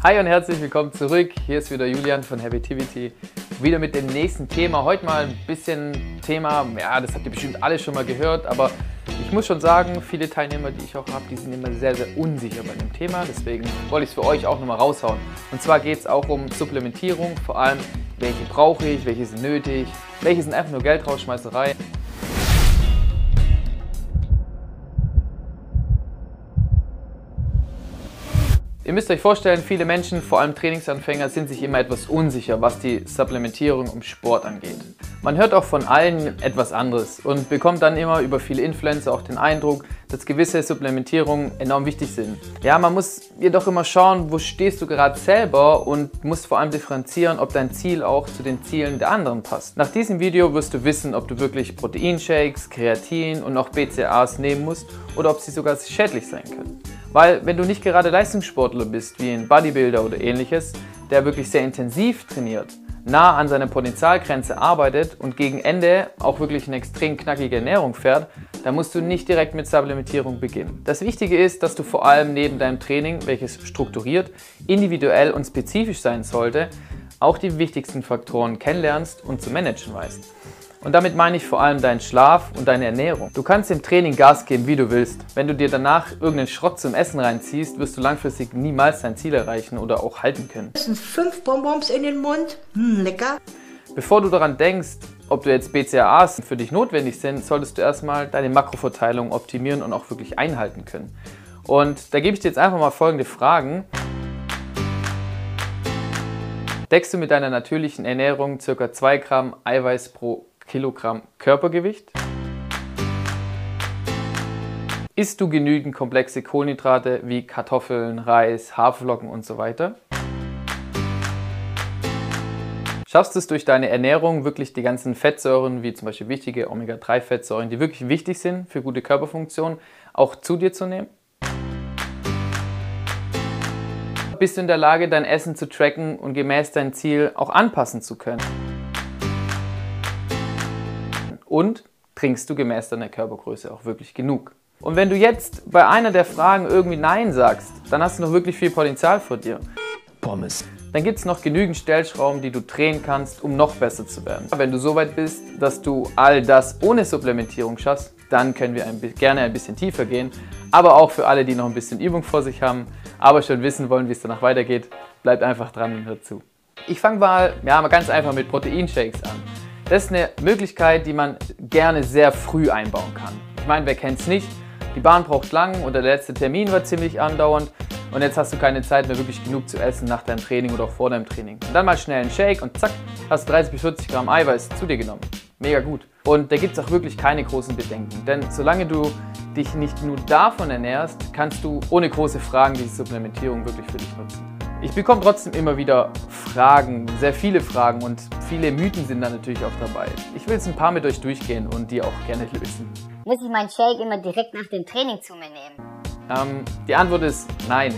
Hi und herzlich willkommen zurück. Hier ist wieder Julian von Habitivity. Wieder mit dem nächsten Thema. Heute mal ein bisschen Thema, ja, das habt ihr bestimmt alle schon mal gehört, aber ich muss schon sagen, viele Teilnehmer, die ich auch habe, die sind immer sehr, sehr unsicher bei dem Thema. Deswegen wollte ich es für euch auch nochmal raushauen. Und zwar geht es auch um Supplementierung, vor allem welche brauche ich, welche sind nötig, welche sind einfach nur Geldrausschmeißerei. Ihr müsst euch vorstellen, viele Menschen, vor allem Trainingsanfänger, sind sich immer etwas unsicher, was die Supplementierung im Sport angeht. Man hört auch von allen etwas anderes und bekommt dann immer über viele Influencer auch den Eindruck, dass gewisse Supplementierungen enorm wichtig sind. Ja, man muss jedoch immer schauen, wo stehst du gerade selber und musst vor allem differenzieren, ob dein Ziel auch zu den Zielen der anderen passt. Nach diesem Video wirst du wissen, ob du wirklich Proteinshakes, Kreatin und auch BCAAs nehmen musst oder ob sie sogar schädlich sein können. Weil wenn du nicht gerade Leistungssportler bist, wie ein Bodybuilder oder ähnliches, der wirklich sehr intensiv trainiert, nah an seiner Potenzialgrenze arbeitet und gegen Ende auch wirklich eine extrem knackige Ernährung fährt, dann musst du nicht direkt mit Supplementierung beginnen. Das Wichtige ist, dass du vor allem neben deinem Training, welches strukturiert, individuell und spezifisch sein sollte, auch die wichtigsten Faktoren kennenlernst und zu managen weißt. Und damit meine ich vor allem deinen Schlaf und deine Ernährung. Du kannst im Training Gas geben, wie du willst. Wenn du dir danach irgendeinen Schrott zum Essen reinziehst, wirst du langfristig niemals dein Ziel erreichen oder auch halten können. Das sind fünf Bonbons in den Mund. Hm, lecker. Bevor du daran denkst, ob du jetzt BCAAs für dich notwendig sind, solltest du erstmal deine Makroverteilung optimieren und auch wirklich einhalten können. Und da gebe ich dir jetzt einfach mal folgende Fragen. Deckst du mit deiner natürlichen Ernährung ca. 2 Gramm Eiweiß pro Kilogramm Körpergewicht? Isst du genügend komplexe Kohlenhydrate wie Kartoffeln, Reis, Haferflocken und so weiter? Schaffst du es durch deine Ernährung wirklich die ganzen Fettsäuren, wie zum Beispiel wichtige Omega-3-Fettsäuren, die wirklich wichtig sind für gute Körperfunktion, auch zu dir zu nehmen? Bist du in der Lage, dein Essen zu tracken und gemäß dein Ziel auch anpassen zu können? Und trinkst du gemäß deiner Körpergröße auch wirklich genug? Und wenn du jetzt bei einer der Fragen irgendwie Nein sagst, dann hast du noch wirklich viel Potenzial vor dir. Pommes. Dann gibt es noch genügend Stellschrauben, die du drehen kannst, um noch besser zu werden. Wenn du so weit bist, dass du all das ohne Supplementierung schaffst, dann können wir ein, gerne ein bisschen tiefer gehen. Aber auch für alle, die noch ein bisschen Übung vor sich haben, aber schon wissen wollen, wie es danach weitergeht, bleibt einfach dran und hört zu. Ich fange mal, ja, mal ganz einfach mit Proteinshakes an. Das ist eine Möglichkeit, die man gerne sehr früh einbauen kann. Ich meine, wer kennt es nicht? Die Bahn braucht lang oder der letzte Termin war ziemlich andauernd und jetzt hast du keine Zeit mehr wirklich genug zu essen nach deinem Training oder auch vor deinem Training. Und dann mal schnell einen Shake und zack, hast du 30 bis 40 Gramm Eiweiß zu dir genommen. Mega gut. Und da gibt es auch wirklich keine großen Bedenken. Denn solange du dich nicht nur davon ernährst, kannst du ohne große Fragen diese Supplementierung wirklich für dich nutzen. Ich bekomme trotzdem immer wieder Fragen, sehr viele Fragen und viele Mythen sind da natürlich auch dabei. Ich will jetzt ein paar mit euch durchgehen und die auch gerne lösen. Muss ich meinen Shake immer direkt nach dem Training zu mir nehmen? Ähm, die Antwort ist nein,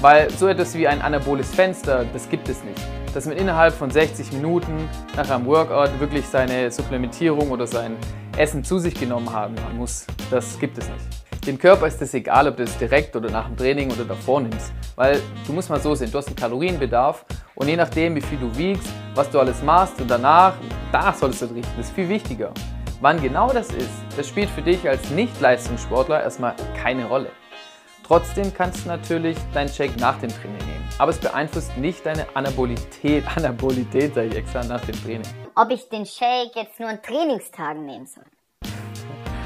weil so etwas wie ein anaboles Fenster, das gibt es nicht. Dass man innerhalb von 60 Minuten nach einem Workout wirklich seine Supplementierung oder sein Essen zu sich genommen haben muss, das gibt es nicht. Dem Körper ist es egal, ob du es direkt oder nach dem Training oder davor nimmst. Weil du musst mal so sehen, du hast einen Kalorienbedarf und je nachdem, wie viel du wiegst, was du alles machst und danach, danach solltest du richten. Das ist viel wichtiger. Wann genau das ist, das spielt für dich als Nicht-Leistungssportler erstmal keine Rolle. Trotzdem kannst du natürlich deinen Shake nach dem Training nehmen. Aber es beeinflusst nicht deine Anabolität, Anabolität sage ich extra, nach dem Training. Ob ich den Shake jetzt nur an Trainingstagen nehmen soll?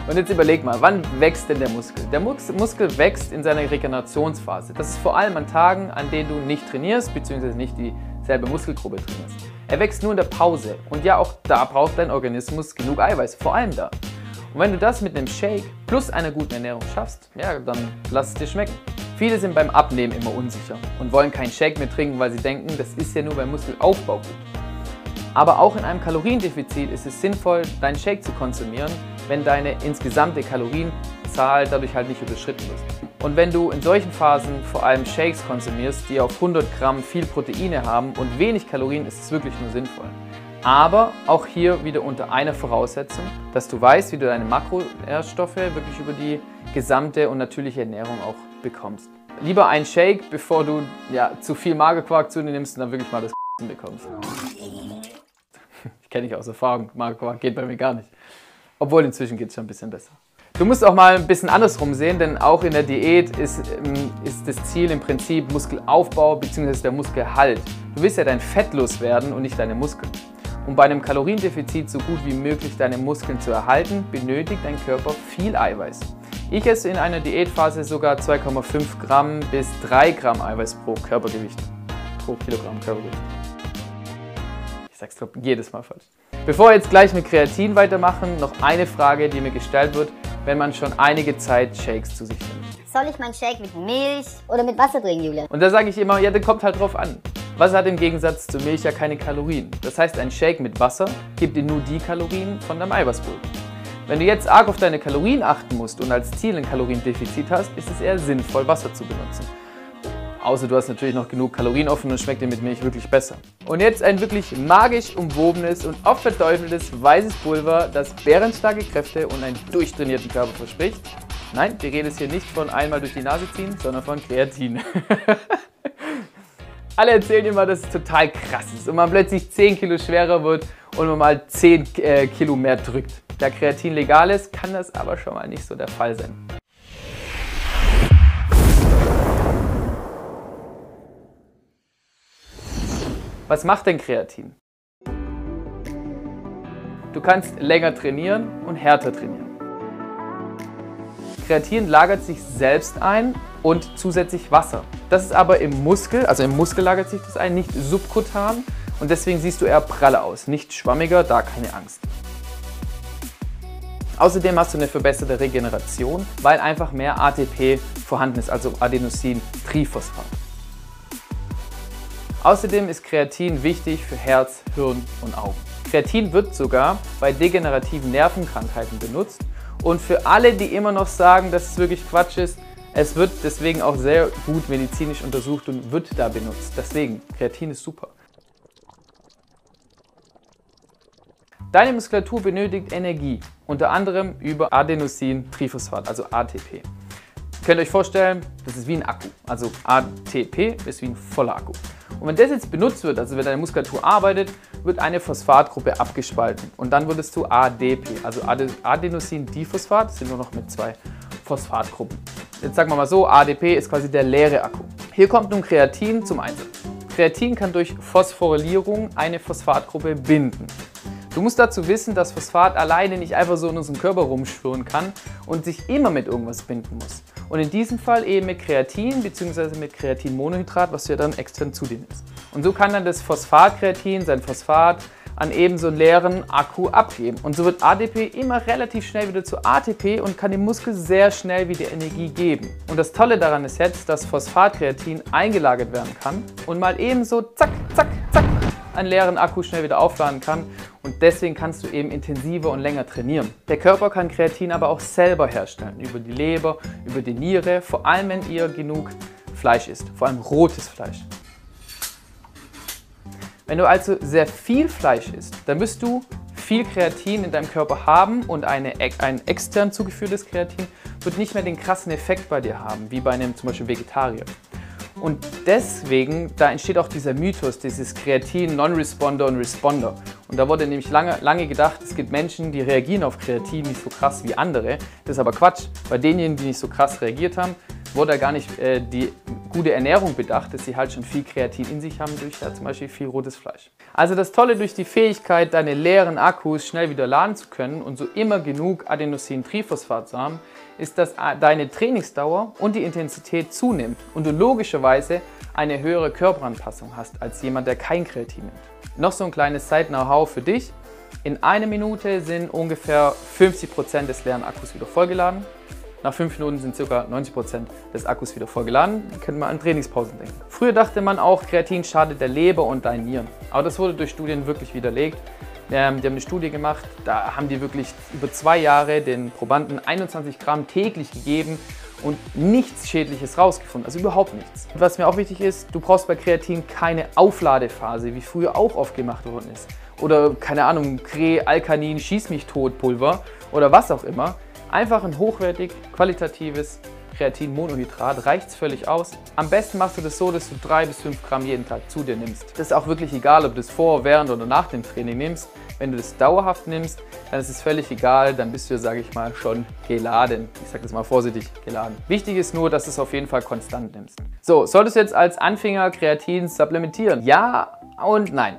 Und jetzt überleg mal, wann wächst denn der Muskel? Der Muskel wächst in seiner Regenerationsphase. Das ist vor allem an Tagen, an denen du nicht trainierst, bzw. nicht dieselbe Muskelgruppe trainierst. Er wächst nur in der Pause. Und ja, auch da braucht dein Organismus genug Eiweiß, vor allem da. Und wenn du das mit einem Shake plus einer guten Ernährung schaffst, ja, dann lass es dir schmecken. Viele sind beim Abnehmen immer unsicher und wollen keinen Shake mehr trinken, weil sie denken, das ist ja nur beim Muskelaufbau gut. Aber auch in einem Kaloriendefizit ist es sinnvoll, deinen Shake zu konsumieren, wenn deine insgesamte Kalorienzahl dadurch halt nicht überschritten wird. Und wenn du in solchen Phasen vor allem Shakes konsumierst, die auf 100 Gramm viel Proteine haben und wenig Kalorien, ist es wirklich nur sinnvoll. Aber auch hier wieder unter einer Voraussetzung, dass du weißt, wie du deine Makronährstoffe wirklich über die gesamte und natürliche Ernährung auch bekommst. lieber ein Shake, bevor du ja, zu viel Magerquark zu dir nimmst und dann wirklich mal das bekommst. Ich kenne dich aus Erfahrung, Magerquark geht bei mir gar nicht. Obwohl inzwischen geht es schon ein bisschen besser. Du musst auch mal ein bisschen andersrum sehen, denn auch in der Diät ist, ähm, ist das Ziel im Prinzip Muskelaufbau bzw. der Muskelhalt. Du willst ja dein Fett loswerden und nicht deine Muskeln. Um bei einem Kaloriendefizit so gut wie möglich deine Muskeln zu erhalten, benötigt dein Körper viel Eiweiß. Ich esse in einer Diätphase sogar 2,5 Gramm bis 3 Gramm Eiweiß pro Körpergewicht. Pro Kilogramm Körpergewicht. Ich sag's jedes Mal falsch. Bevor wir jetzt gleich mit Kreatin weitermachen, noch eine Frage, die mir gestellt wird wenn man schon einige Zeit Shakes zu sich nimmt. Soll ich meinen Shake mit Milch oder mit Wasser trinken, Julia? Und da sage ich immer, ja, das kommt halt drauf an. Wasser hat im Gegensatz zu Milch ja keine Kalorien. Das heißt, ein Shake mit Wasser gibt dir nur die Kalorien von deinem Eiweißpulver. Wenn du jetzt arg auf deine Kalorien achten musst und als Ziel ein Kaloriendefizit hast, ist es eher sinnvoll, Wasser zu benutzen. Außer du hast natürlich noch genug Kalorien offen und schmeckt dir mit Milch wirklich besser. Und jetzt ein wirklich magisch umwobenes und oft verteufeltes weißes Pulver, das bärenstarke Kräfte und einen durchtrainierten Körper verspricht. Nein, die Rede ist hier nicht von einmal durch die Nase ziehen, sondern von Kreatin. Alle erzählen immer, dass es total krass ist und man plötzlich 10 Kilo schwerer wird und man mal 10 äh, Kilo mehr drückt. Da Kreatin legal ist, kann das aber schon mal nicht so der Fall sein. Was macht denn Kreatin? Du kannst länger trainieren und härter trainieren. Kreatin lagert sich selbst ein und zusätzlich Wasser. Das ist aber im Muskel, also im Muskel lagert sich das ein, nicht subkutan und deswegen siehst du eher praller aus, nicht schwammiger, da keine Angst. Außerdem hast du eine verbesserte Regeneration, weil einfach mehr ATP vorhanden ist, also Adenosin-Triphosphat. Außerdem ist Kreatin wichtig für Herz, Hirn und Augen. Kreatin wird sogar bei degenerativen Nervenkrankheiten benutzt und für alle, die immer noch sagen, dass es wirklich Quatsch ist, es wird deswegen auch sehr gut medizinisch untersucht und wird da benutzt. Deswegen, Kreatin ist super. Deine Muskulatur benötigt Energie, unter anderem über Adenosin-Triphosphat, also ATP. Ihr könnt euch vorstellen, das ist wie ein Akku. Also ATP ist wie ein voller Akku. Und wenn das jetzt benutzt wird, also wenn deine Muskulatur arbeitet, wird eine Phosphatgruppe abgespalten und dann wird es zu ADP, also Adenosin-Diphosphat, sind nur noch mit zwei Phosphatgruppen. Jetzt sagen wir mal so, ADP ist quasi der leere Akku. Hier kommt nun Kreatin zum Einsatz. Kreatin kann durch Phosphorylierung eine Phosphatgruppe binden. Du musst dazu wissen, dass Phosphat alleine nicht einfach so in unserem Körper rumschwirren kann und sich immer mit irgendwas binden muss. Und in diesem Fall eben mit Kreatin bzw. mit Kreatinmonohydrat, was du ja dann extern zu dir nimmst. Und so kann dann das Phosphatkreatin sein Phosphat an eben so einen leeren Akku abgeben. Und so wird ADP immer relativ schnell wieder zu ATP und kann dem Muskel sehr schnell wieder Energie geben. Und das Tolle daran ist jetzt, dass Phosphatkreatin eingelagert werden kann und mal eben so zack, zack, zack einen leeren Akku schnell wieder aufladen kann und deswegen kannst du eben intensiver und länger trainieren. Der Körper kann Kreatin aber auch selber herstellen, über die Leber, über die Niere, vor allem wenn ihr genug Fleisch isst, vor allem rotes Fleisch. Wenn du also sehr viel Fleisch isst, dann wirst du viel Kreatin in deinem Körper haben und eine, ein extern zugeführtes Kreatin wird nicht mehr den krassen Effekt bei dir haben, wie bei einem zum Beispiel Vegetarier. Und deswegen, da entsteht auch dieser Mythos, dieses Kreatin, Non-Responder und Responder. Und da wurde nämlich lange, lange gedacht, es gibt Menschen, die reagieren auf Kreatin nicht so krass wie andere. Das ist aber Quatsch. Bei denjenigen, die nicht so krass reagiert haben, wurde da gar nicht äh, die gute Ernährung bedacht, dass sie halt schon viel Kreatin in sich haben durch ja, zum Beispiel viel rotes Fleisch. Also das Tolle durch die Fähigkeit, deine leeren Akkus schnell wieder laden zu können und so immer genug Adenosin-Triphosphat zu haben, ist, dass deine Trainingsdauer und die Intensität zunimmt und du logischerweise eine höhere Körperanpassung hast als jemand, der kein Kreatin nimmt. Noch so ein kleines Side-Know-how für dich. In einer Minute sind ungefähr 50% des leeren Akkus wieder vollgeladen. Nach 5 Minuten sind ca. 90% des Akkus wieder vollgeladen. Da können wir an Trainingspausen denken. Früher dachte man auch, Kreatin schadet der Leber und deinen Nieren. Aber das wurde durch Studien wirklich widerlegt. Ähm, die haben eine Studie gemacht, da haben die wirklich über zwei Jahre den Probanden 21 Gramm täglich gegeben und nichts Schädliches rausgefunden, also überhaupt nichts. Und was mir auch wichtig ist, du brauchst bei Kreatin keine Aufladephase, wie früher auch oft gemacht worden ist. Oder keine Ahnung, Kre, Alkanin, Schieß mich tot Pulver oder was auch immer. Einfach ein hochwertig, qualitatives Kreatinmonohydrat reicht es völlig aus. Am besten machst du das so, dass du drei bis fünf Gramm jeden Tag zu dir nimmst. Das ist auch wirklich egal, ob du das vor, während oder nach dem Training nimmst. Wenn du das dauerhaft nimmst, dann ist es völlig egal, dann bist du, sage ich mal, schon geladen. Ich sage das mal vorsichtig, geladen. Wichtig ist nur, dass du es auf jeden Fall konstant nimmst. So, solltest du jetzt als Anfänger Kreatin supplementieren? Ja und nein.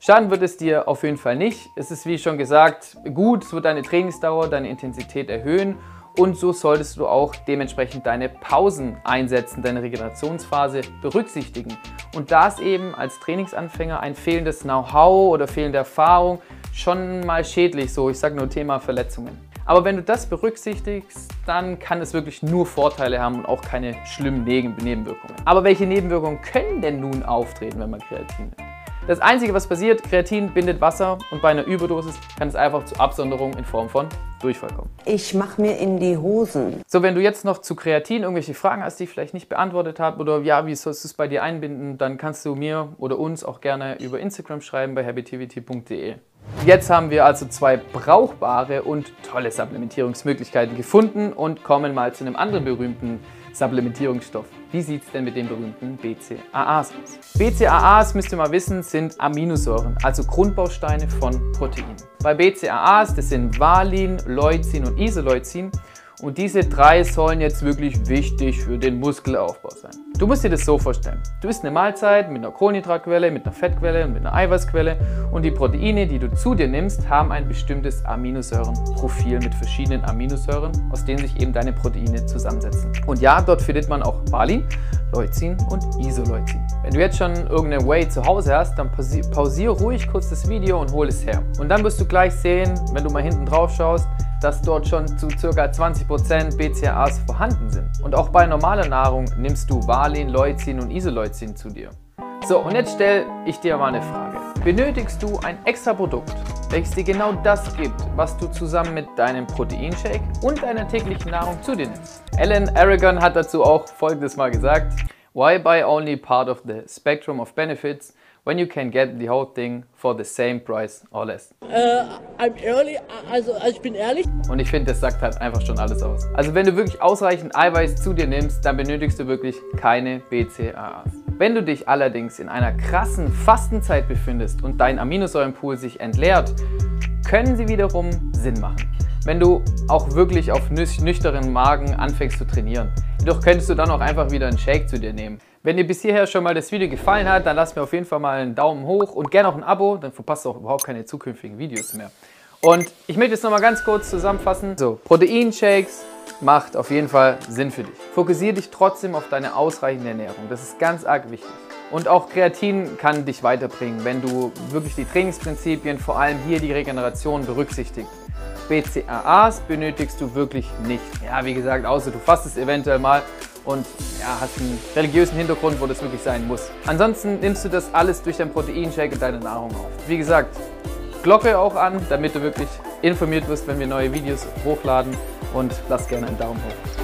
Schaden wird es dir auf jeden Fall nicht. Es ist wie schon gesagt gut, es wird deine Trainingsdauer, deine Intensität erhöhen und so solltest du auch dementsprechend deine Pausen einsetzen, deine Regenerationsphase berücksichtigen. Und da ist eben als Trainingsanfänger ein fehlendes Know-how oder fehlende Erfahrung schon mal schädlich, so ich sage nur Thema Verletzungen. Aber wenn du das berücksichtigst, dann kann es wirklich nur Vorteile haben und auch keine schlimmen Nebenwirkungen. Aber welche Nebenwirkungen können denn nun auftreten, wenn man Kreatin nimmt? Das Einzige, was passiert, Kreatin bindet Wasser und bei einer Überdosis kann es einfach zu Absonderung in Form von Durchfall kommen. Ich mache mir in die Hosen. So, wenn du jetzt noch zu Kreatin irgendwelche Fragen hast, die ich vielleicht nicht beantwortet habe oder ja, wie sollst du es bei dir einbinden, dann kannst du mir oder uns auch gerne über Instagram schreiben bei habitivity.de. Jetzt haben wir also zwei brauchbare und tolle Supplementierungsmöglichkeiten gefunden und kommen mal zu einem anderen berühmten Supplementierungsstoff. Wie sieht es denn mit den berühmten BCAAs aus? BCAAs, müsst ihr mal wissen, sind Aminosäuren, also Grundbausteine von Proteinen. Bei BCAAs, das sind Valin, Leucin und Isoleucin, und diese drei sollen jetzt wirklich wichtig für den Muskelaufbau sein. Du musst dir das so vorstellen. Du isst eine Mahlzeit mit einer Kohlenhydratquelle, mit einer Fettquelle und mit einer Eiweißquelle und die Proteine, die du zu dir nimmst, haben ein bestimmtes Aminosäurenprofil mit verschiedenen Aminosäuren, aus denen sich eben deine Proteine zusammensetzen. Und ja, dort findet man auch Valin, Leucin und Isoleucin. Wenn du jetzt schon irgendeine Whey zu Hause hast, dann pausiere ruhig kurz das Video und hol es her. Und dann wirst du gleich sehen, wenn du mal hinten drauf schaust, dass dort schon zu ca. 20% BCAAs vorhanden sind. Und auch bei normaler Nahrung nimmst du Valin, Leucin und Isoleucin zu dir. So, und jetzt stelle ich dir mal eine Frage. Benötigst du ein extra Produkt, welches dir genau das gibt, was du zusammen mit deinem Proteinshake und deiner täglichen Nahrung zu dir nimmst? Alan Aragon hat dazu auch folgendes mal gesagt. Why buy only part of the spectrum of benefits when you can get the whole thing for the same price or less? Äh, I'm early, also, also ich bin ehrlich. Und ich finde, das sagt halt einfach schon alles aus. Also wenn du wirklich ausreichend Eiweiß zu dir nimmst, dann benötigst du wirklich keine BCAAs. Wenn du dich allerdings in einer krassen Fastenzeit befindest und dein Aminosäurenpool sich entleert, können sie wiederum Sinn machen. Wenn du auch wirklich auf nüchternen Magen anfängst zu trainieren. Jedoch könntest du dann auch einfach wieder einen Shake zu dir nehmen. Wenn dir bis hierher schon mal das Video gefallen hat, dann lass mir auf jeden Fall mal einen Daumen hoch und gerne auch ein Abo, dann verpasst du auch überhaupt keine zukünftigen Videos mehr. Und ich möchte jetzt nochmal ganz kurz zusammenfassen. So, Proteinshakes macht auf jeden Fall Sinn für dich. Fokussiere dich trotzdem auf deine ausreichende Ernährung. Das ist ganz arg wichtig. Und auch Kreatin kann dich weiterbringen, wenn du wirklich die Trainingsprinzipien, vor allem hier die Regeneration berücksichtigst. BCAAs benötigst du wirklich nicht. Ja, wie gesagt, außer du fastest eventuell mal und ja, hast einen religiösen Hintergrund, wo das wirklich sein muss. Ansonsten nimmst du das alles durch dein Proteinshake und deine Nahrung auf. Wie gesagt, Glocke auch an, damit du wirklich informiert wirst, wenn wir neue Videos hochladen und lass gerne einen Daumen hoch.